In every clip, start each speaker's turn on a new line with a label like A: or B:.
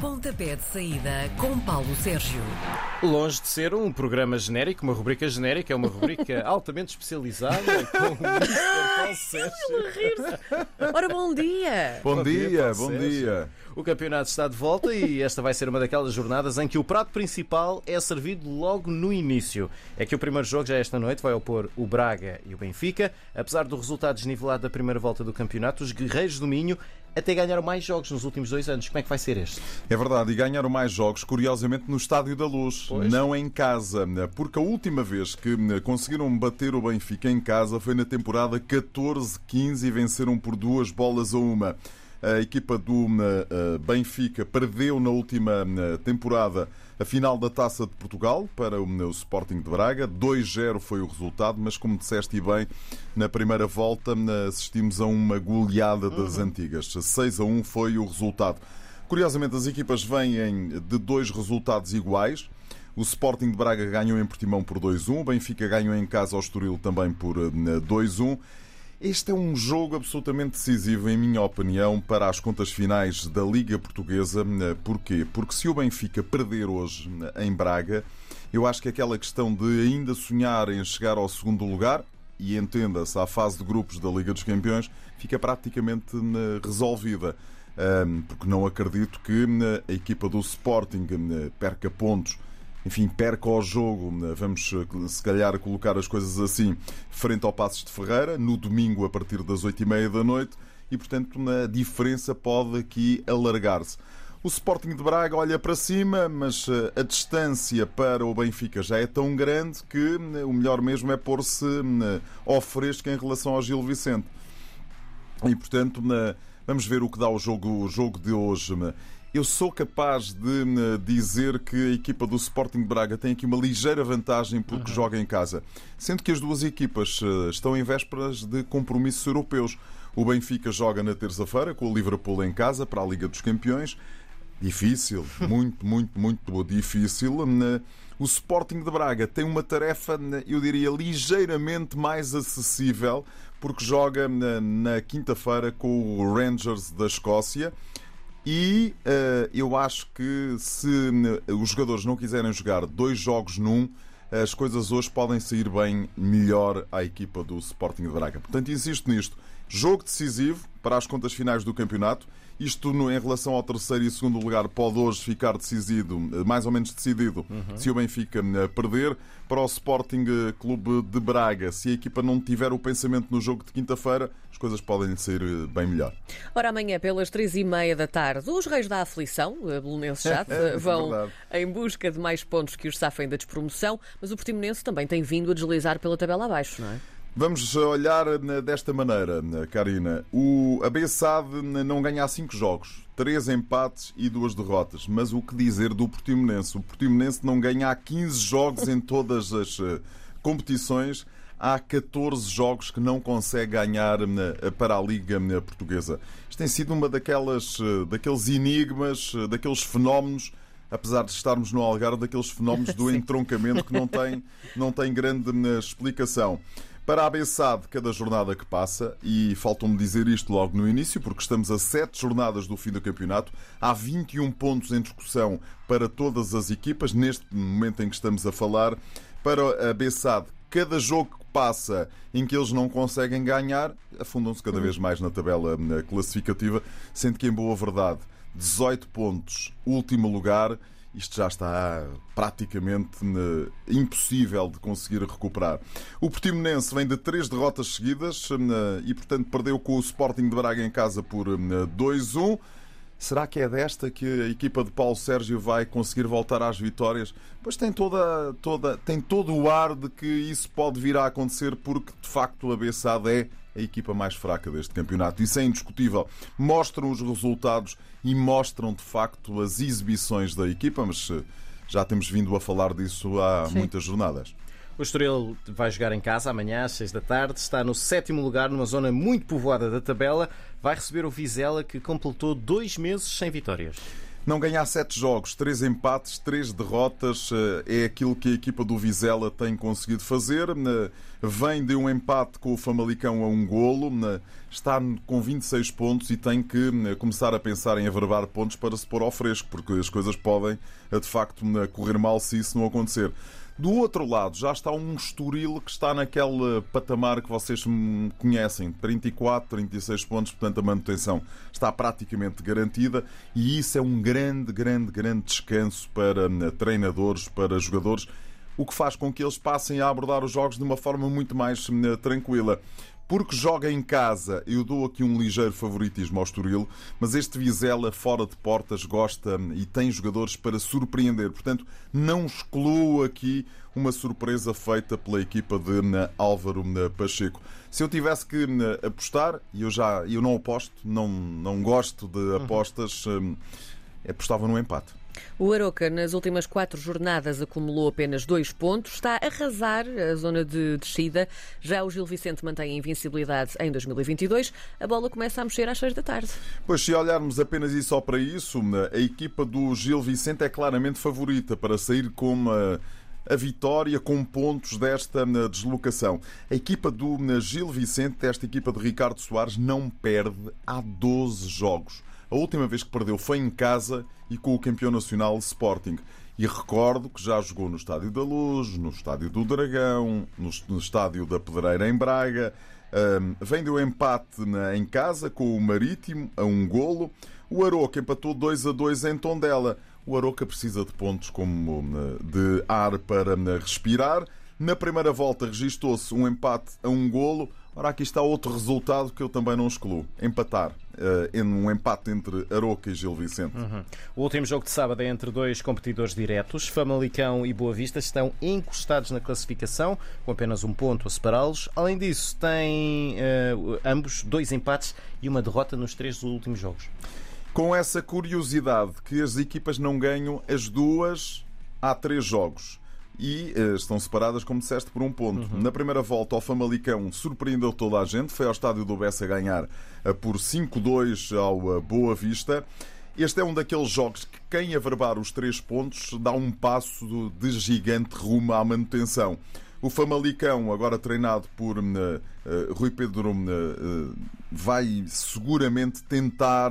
A: Pontapé de saída com Paulo Sérgio.
B: Longe de ser um programa genérico, uma rubrica genérica, é uma rubrica altamente especializada com o. Paulo Sérgio.
A: Ora, bom dia!
C: Bom,
B: Bom dia,
C: bom
B: Sérgio.
C: dia.
B: O campeonato está de volta e esta vai ser uma daquelas jornadas em que o prato principal é servido logo no início. É que o primeiro jogo já esta noite vai opor o Braga e o Benfica. Apesar do resultado desnivelado da primeira volta do campeonato, os guerreiros do Minho até ganharam mais jogos nos últimos dois anos. Como é que vai ser este?
C: É verdade, e ganharam mais jogos, curiosamente, no Estádio da Luz,
B: Pois.
C: não em casa, porque a última vez que conseguiram bater o Benfica em casa foi na temporada 14-15 e venceram por duas bolas a uma. A equipa do eh, Benfica perdeu na última eh, temporada a final da Taça de Portugal para o Sporting de Braga. 2-0 foi o resultado, mas como disseste e bem, na primeira volta assistimos a uma goleada das antigas. 6 a 1 foi o resultado. Curiosamente, as equipas vêm de dois resultados iguais. O Sporting de Braga ganhou em Portimão por 2-1, o Benfica ganhou em casa ao Estoril também por eh, 2-1. Este é um jogo absolutamente decisivo, em minha opinião, para as contas finais da Liga Portuguesa. Porquê? Porque se o Benfica perder hoje em Braga, eu acho que aquela questão de ainda sonhar em chegar ao segundo lugar, e entenda-se à fase de grupos da Liga dos Campeões, fica praticamente eh, resolvida. Porque não acredito que eh, a equipa do Sporting eh, perca pontos enfim, perca o jogo, vamos se calhar colocar as coisas assim, frente ao Passos de Ferreira, no domingo a partir das oito e meia da noite, e portanto a diferença pode aqui alargar-se. O Sporting de Braga olha para cima, mas eh, a distância para o Benfica já é tão grande que eh, o melhor mesmo é pôr-se eh, ao fresco em relação ao Gil Vicente. E portanto, vamos ver o que dá o jogo, o jogo de hoje. Eu sou capaz de né, dizer que a equipa do Sporting de Braga tem aqui uma ligeira vantagem porque joga em casa. Sendo que as duas equipas eh, estão em vésperas de compromissos europeus. O Benfica joga na terça-feira com o Liverpool em casa para a Liga dos Campeões. Difícil, muito, muito, muito difícil. Né? O Sporting de Braga tem uma tarefa, né, eu diria, ligeiramente mais acessível, porque joga na, na quinta-feira com o Rangers da Escócia. E eh, eu acho que se né, os jogadores não quiserem jogar dois jogos num, as coisas hoje podem sair bem melhor à equipa do Sporting de Braga. Portanto, insisto nisto. Jogo decisivo para as contas finais do campeonato. Isto no- em relação ao terceiro e segundo lugar pode hoje ficar decidido, eh, mais ou menos decidido, se o Benfica eh, perder. Para o Sporting eh, Clube de Braga, se a equipa não tiver o pensamento no jogo de quinta-feira, coisas podem ser eh, bem melhor.
A: Ora, amanhã, pelas três e meia da tarde, os Reis da Aflição, a Belenenses já,
C: É
A: vão
C: verdade.
A: em busca de mais pontos que os safem da despromoção, mas o Portimonense também tem vindo a deslizar pela tabela abaixo, não é?
C: Vamos olhar eh, desta maneira, eh, Karina. O a BSAD não ganha há cinco jogos, três empates e duas derrotas. Mas o que dizer do Portimonense? O Portimonense não ganha há 15 jogos em todas as eh, competições. Há 14 jogos que não consegue ganhar eh, para a Liga eh, Portuguesa. Isto tem sido uma daquelas, eh, daqueles enigmas, eh, daqueles fenómenos apesar de estarmos no Algarve, daqueles fenómenos do entroncamento que não tem, não tem grande eh, explicação. Para a ABSAD, cada jornada que passa, e faltam-me dizer isto logo no início, porque estamos a sete jornadas do fim do campeonato, há 21 pontos em discussão para todas as equipas, neste momento em que estamos a falar. Para a ABSAD, cada jogo que passa em que eles não conseguem ganhar, afundam-se cada vez mais na tabela eh, classificativa, sendo que, em boa verdade, 18 pontos, último lugar, isto já está praticamente eh, impossível de conseguir recuperar. O Portimonense vem de três derrotas seguidas eh, e, portanto, perdeu com o Sporting de Braga em casa por eh, 2-1. Será que é desta que a equipa de Paulo Sérgio vai conseguir voltar às vitórias? Pois tem, toda, toda, tem todo o ar de que isso pode vir a acontecer, porque de facto a Bessade é a equipa mais fraca deste campeonato. Isso é indiscutível. Mostram os resultados e mostram de facto as exibições da equipa, mas eh, já temos vindo a falar disso há
A: Sim.
C: muitas jornadas.
B: O Estoril vai jogar em casa amanhã às 6 da tarde. Está no sétimo lugar, numa zona muito povoada da tabela. Vai receber o Vizela, que completou dois meses sem vitórias.
C: Não ganhar sete jogos, três empates, três derrotas, é aquilo que a equipa do Vizela tem conseguido fazer. Vem de um empate com o Famalicão a um golo, está com 26 pontos e tem que começar a pensar em averbar pontos para se pôr ao fresco, porque as coisas podem de facto correr mal se isso não acontecer. Do outro lado, já está um Estoril que está naquele patamar que vocês conhecem, 34, 36 pontos, portanto a manutenção está praticamente garantida. E isso é um grande, grande, grande descanso para hum, treinadores, para jogadores, o que faz com que eles passem a abordar os jogos de uma forma muito mais hum, tranquila porque joga em casa, eu dou aqui um ligeiro favoritismo ao Estoril, mas este Vizela fora de portas gosta e tem jogadores para surpreender. Portanto, não excluo aqui uma surpresa feita pela equipa de Álvaro Pacheco. Se eu tivesse que apostar, e eu já eu não aposto, não, não gosto de uhum. apostas, apostava no empate.
A: O Aroca, nas últimas quatro jornadas, acumulou apenas dois pontos, está a arrasar a zona de descida. Já o Gil Vicente mantém a invencibilidade em 2022. A bola começa a mexer às seis da tarde.
C: Pois, se olharmos apenas e só para isso, a equipa do Gil Vicente é claramente favorita para sair com uma a vitória com pontos desta deslocação. A equipa do Gil Vicente, esta equipa de Ricardo Soares, não perde há 12 jogos. A última vez que perdeu foi em casa e com o campeão nacional Sporting. E recordo que já jogou no Estádio da Luz, no Estádio do Dragão, no Estádio da Pedreira em Braga. Um, vem do empate na, em casa com o Marítimo a um golo. O Aroca empatou 2 a 2 em Tondela. O Aroca precisa de pontos como de ar para respirar. Na primeira volta registou-se um empate a um golo. Ora, aqui está outro resultado que eu também não excluo. Empatar. Uh, em um empate entre Aroca e Gil Vicente.
B: Uhum. O último jogo de sábado é entre dois competidores diretos. Famalicão e Boa Vista estão encostados na classificação, com apenas um ponto a separá-los. Além disso, têm uh, ambos dois empates e uma derrota nos três últimos jogos.
C: Com essa curiosidade que as equipas não ganham as duas há três jogos e uh, estão separadas, como disseste, por um ponto. Uhum. Na primeira volta, o Famalicão surpreendeu toda a gente, foi ao estádio do Bessa ganhar uh, por 5-2 ao uh, Boa Vista. Este é um daqueles jogos que quem averbar os três pontos dá um passo de gigante rumo à manutenção. O Famalicão, agora treinado por uh, uh, Rui Pedro, uh, vai seguramente tentar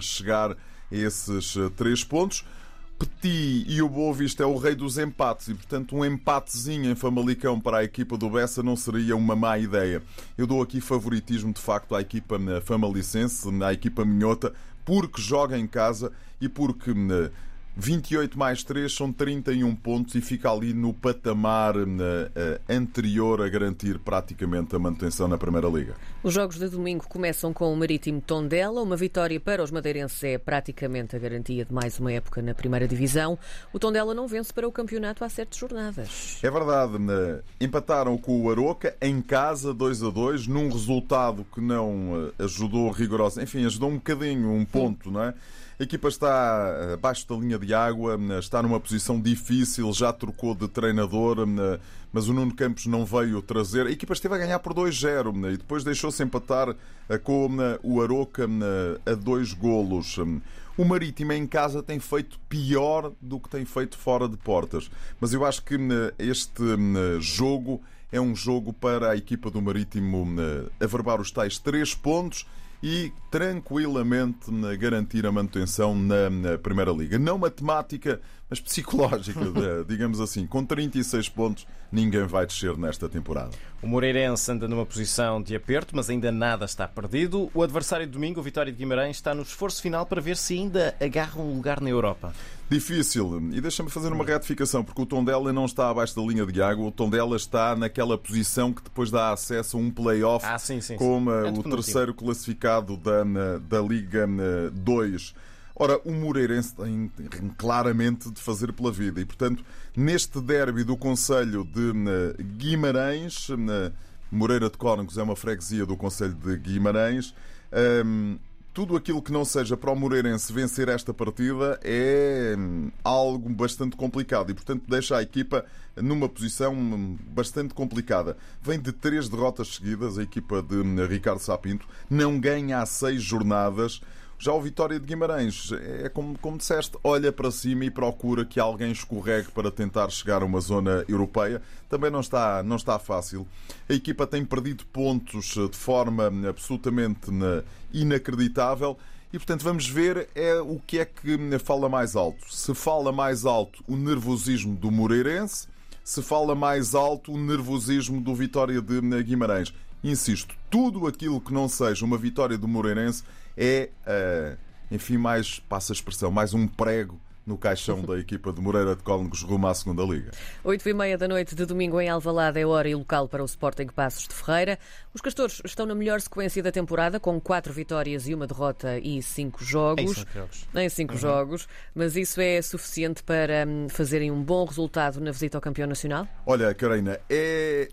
C: chegar a esses três pontos. Petit e o Boa Vista é o rei dos empates e, portanto, um empatezinho em Famalicão para a equipa do Bessa não seria uma má ideia. Eu dou aqui favoritismo, de facto, à equipa famalicense, à equipa minhota, porque joga em casa e porque 28 mais 3 são 31 pontos e fica ali no patamar uh, anterior a garantir praticamente a manutenção na Primeira Liga.
A: Os jogos de domingo começam com o Marítimo Tondela. Uma vitória para os madeirenses é praticamente a garantia de mais uma época na Primeira Divisão. O Tondela não vence para o campeonato há sete jornadas.
C: É verdade. Empataram com o Aroca em casa 2 a 2 num resultado que não ajudou rigoroso. Enfim, ajudou um bocadinho, um ponto, não é? A equipa está abaixo da linha de água, está numa posição difícil, já trocou de treinador, mas o Nuno Campos não veio trazer. A equipa esteve a ganhar por 2-0 e depois deixou-se empatar com o Aroca a dois golos. O Marítimo em casa tem feito pior do que tem feito fora de portas, mas eu acho que este jogo é um jogo para a equipa do Marítimo averbar os tais três pontos e tranquilamente garantir a manutenção na Primeira Liga. Não matemática, mas psicológica, digamos assim. Com 36 pontos, ninguém vai descer nesta temporada.
B: O Moreirense anda numa posição de aperto, mas ainda nada está perdido. O adversário de domingo, o Vitória de Guimarães, está no esforço final para ver se ainda agarra um lugar na Europa.
C: Difícil. E deixa-me fazer uma retificação, porque o Tondela não está abaixo da linha de água. O Tondela está naquela posição que depois dá acesso a um play-off
B: ah, sim, sim,
C: como sim. o terceiro classificado da, da Liga 2. Ora, o Moreirense tem claramente de fazer pela vida e, portanto, neste derby do Conselho de Guimarães, Moreira de Cónegos é uma freguesia do Conselho de Guimarães, hum, tudo aquilo que não seja para o Moreirense vencer esta partida é hum, algo bastante complicado e, portanto, deixa a equipa numa posição hum, bastante complicada. Vem de três derrotas seguidas, a equipa de Ricardo Sapinto não ganha há seis jornadas. Já o Vitória de Guimarães é como, como disseste, olha para cima e procura que alguém escorregue para tentar chegar a uma zona europeia. Também não está, não está fácil. A equipa tem perdido pontos de forma absolutamente inacreditável. E portanto vamos ver é o que é que fala mais alto. Se fala mais alto o nervosismo do Moreirense, se fala mais alto o nervosismo do Vitória de Guimarães. Insisto, tudo aquilo que não seja uma vitória do Moreirense é, uh, enfim, mais, passa a expressão, mais um prego no caixão da equipa de Moreira de Cónegos rumo à segunda Liga.
A: Oito e meia da noite de domingo em Alvalade é hora e local para o Sporting Passos de Ferreira. Os Castores estão na melhor sequência da temporada, com quatro vitórias e uma derrota e cinco jogos. Em
B: cinco jogos.
A: Em cinco uhum. jogos. Mas isso é suficiente para hum, fazerem um bom resultado na visita ao campeão nacional?
C: Olha, Karina, é,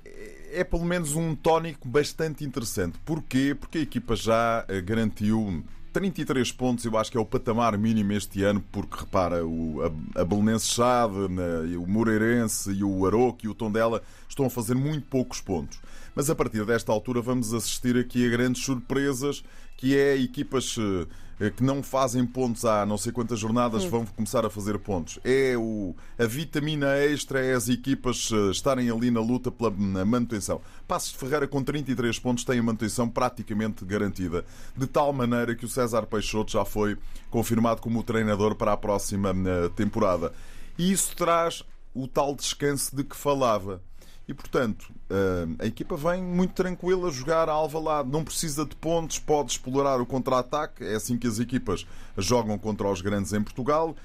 C: é pelo menos um tónico bastante interessante. Porquê? Porque a equipa já eh, garantiu 33 pontos, eu acho que é o patamar mínimo este ano, porque repara, o, a, a Belenense Chade, né, o Moreirense e o Aroque e o Tondela estão a fazer muito poucos pontos. Mas a partir desta altura vamos assistir aqui a grandes surpresas, que é equipas eh, que não fazem pontos há não sei quantas jornadas vão começar a fazer pontos. É o, a vitamina extra, é as equipas eh, estarem ali na luta pela manutenção. Passos de Ferreira com 33 pontos tem a manutenção praticamente garantida, de tal maneira que o César Peixoto já foi confirmado como treinador para a próxima eh, temporada. E isso traz o tal descanso de que falava. E, portanto, eh, a equipa vem muito tranquila a jogar a Alvalade. Não precisa de pontos, pode explorar o contra-ataque. É assim que as equipas jogam contra os grandes em Portugal.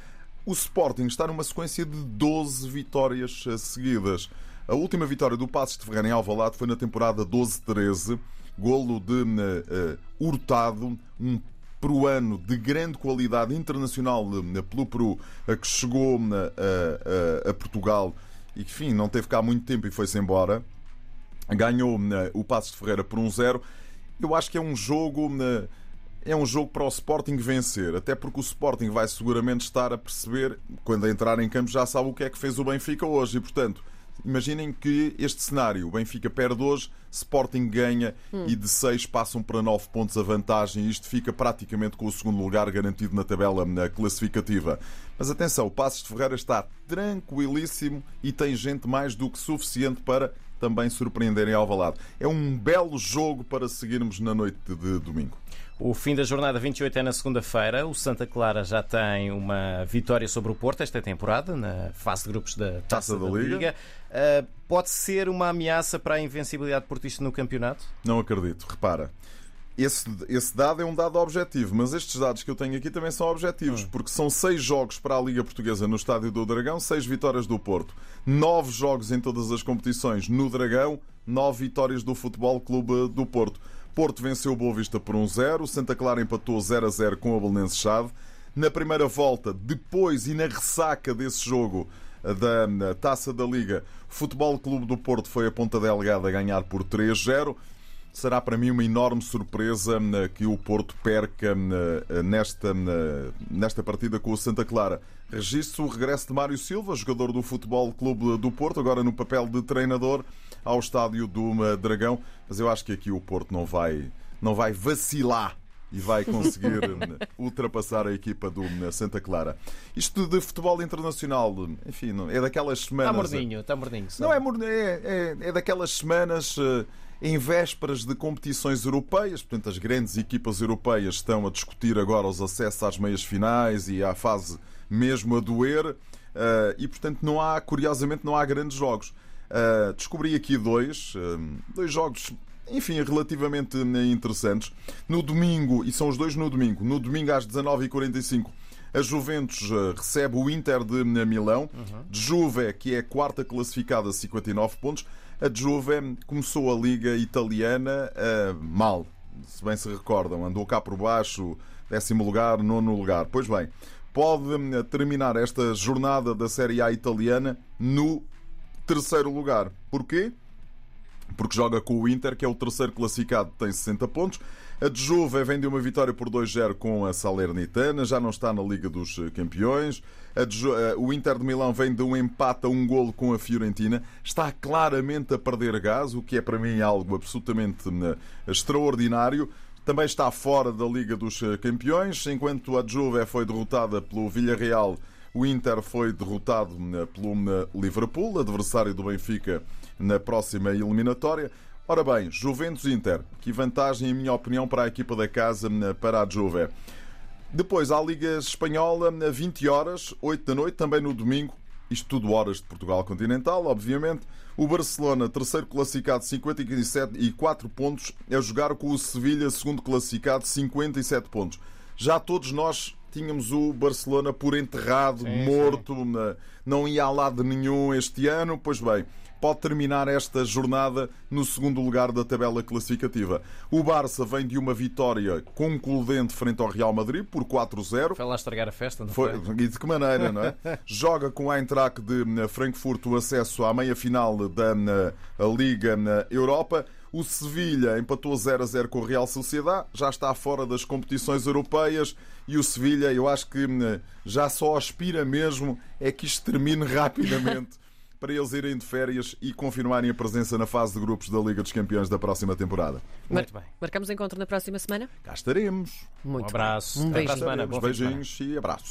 C: O Sporting está numa sequência de 12 vitórias eh, seguidas. A última vitória do Passos de Ferreira em Alvalade foi na temporada 12-13. Golo de uh, Hurtado, um peruano de grande qualidade internacional pelo Peru, que chegou a Portugal e enfim, não teve cá muito tempo e foi-se embora. Ganhou né, o Passos de Ferreira por um zero. Eu acho que é um jogo. Né, é um jogo para o Sporting vencer, até porque o Sporting vai seguramente estar a perceber, quando entrar em campo, já sabe o que é que fez o Benfica hoje. E, portanto, Imaginem que este cenário, o Benfica perde hoje, Sporting ganha hum. e de 6 passam para 9 pontos a vantagem. Isto fica praticamente com o segundo lugar garantido na tabela na classificativa. Mas atenção, o Passos de Ferreira está tranquilíssimo e tem gente mais do que suficiente para também surpreenderem ao Alvalade. É um belo jogo para seguirmos na noite de domingo.
B: O fim da jornada 28 é na segunda-feira. O Santa Clara já tem uma vitória sobre o Porto esta temporada, na fase de grupos da Taça, Taça da, da, Liga. Liga. Uh, pode ser uma ameaça para a invencibilidade portista no campeonato?
C: Não acredito. Repara, esse, esse dado é um dado objetivo, mas estes dados que eu tenho aqui também são objetivos, hum. porque são seis jogos para a Liga Portuguesa no Estádio do Dragão, seis vitórias do Porto, nove jogos em todas as competições no Dragão, nove vitórias do Futebol Clube do Porto. Porto venceu o Boa Vista por 1-0, Santa Clara empatou 0-0 com a Belenense Chave. Na primeira volta, depois e na ressaca desse jogo da Taça da Liga, o Futebol Clube do Porto foi a ponta delegada a ganhar por 3-0 será para mim uma enorme surpresa eh, que o Porto perca eh, nesta, nesta partida com o Santa Clara. Registro o regresso de Mário Silva, jogador do Futebol Clube do Porto, agora no papel de treinador, ao estádio do eh, Dragão. Mas eu acho que aqui o Porto não vai, não vai vacilar e vai conseguir ultrapassar a equipa do Santa Clara. Isto de futebol internacional, enfim, é daquelas semanas.
B: Está mordinho, está mordinho.
C: Não é, é, é, é daquelas semanas em vésperas de competições europeias, portanto, as grandes equipas europeias estão a discutir agora os acessos às meias finais e à fase mesmo a doer, eh, e portanto, não há, curiosamente, não há grandes jogos. Eh, descobri aqui dois, eh, dois jogos enfim, relativamente interessantes. No domingo, e são os dois no domingo, no domingo às 19h45, a Juventus recebe o Inter de Milão. Uhum. De Juve, que é a quarta classificada, 59 pontos a Juve começou a Liga Italiana uh, mal, se bem se recordam. Andou cá por baixo, décimo lugar, nono lugar. Pois bem, pode hum, terminar esta jornada da Série A italiana no terceiro lugar. Porquê? Porque joga com o Inter, que é o terceiro classificado, tem 60 pontos. A de Juve vem de uma vitória por 2-0 com a Salernitana, já não está na Liga dos Campeões. Eh, o Inter de Milão vem de um empate a um golo com a Fiorentina. Está claramente a perder gás, o que é para mim algo absolutamente eh, extraordinário. também está fora da Liga dos Campeões, enquanto a Juve foi derrotada pelo Villarreal, o Inter foi derrotado pelo Liverpool, adversário do Benfica na próxima eliminatória. Ora bem, Juventus-Inter, que vantagem, em minha opinião, para a equipa da casa, para a Juve. Depois, à Liga Espanhola, 20 horas, 8 da noite, também no domingo, isto tudo horas de Portugal continental, obviamente. O Barcelona, terceiro classificado, 57 e 4 pontos, é jogar com o Sevilha, segundo classificado, 57 pontos. Já todos nós tínhamos o Barcelona por enterrado, sim, morto, sim. não ia a lado nenhum este ano. Pois bem, pode terminar esta jornada no segundo lugar da tabela classificativa. O Barça vem de uma vitória concludente frente ao Real Madrid por 4-0.
B: Foi lá estragar a festa, não foi?
C: foi? E de que maneira, não é? Joga com a Eintracht de eh, Frankfurt o acesso à meia-final da eh, Liga na Europa. O Sevilha empatou 0 a 0 com o Real Sociedade, já está fora das competições europeias e o Sevilha, eu acho que eh, já só aspira mesmo é que isto termine rapidamente para eles irem de férias e confirmarem a presença na fase de grupos da Liga dos Campeões da próxima temporada.
A: Muito bem. Marcamos encontro na próxima semana?
C: Cá estaremos.
B: Muito um abraço.
A: Um beijinho.
C: Beijinhos e abraços.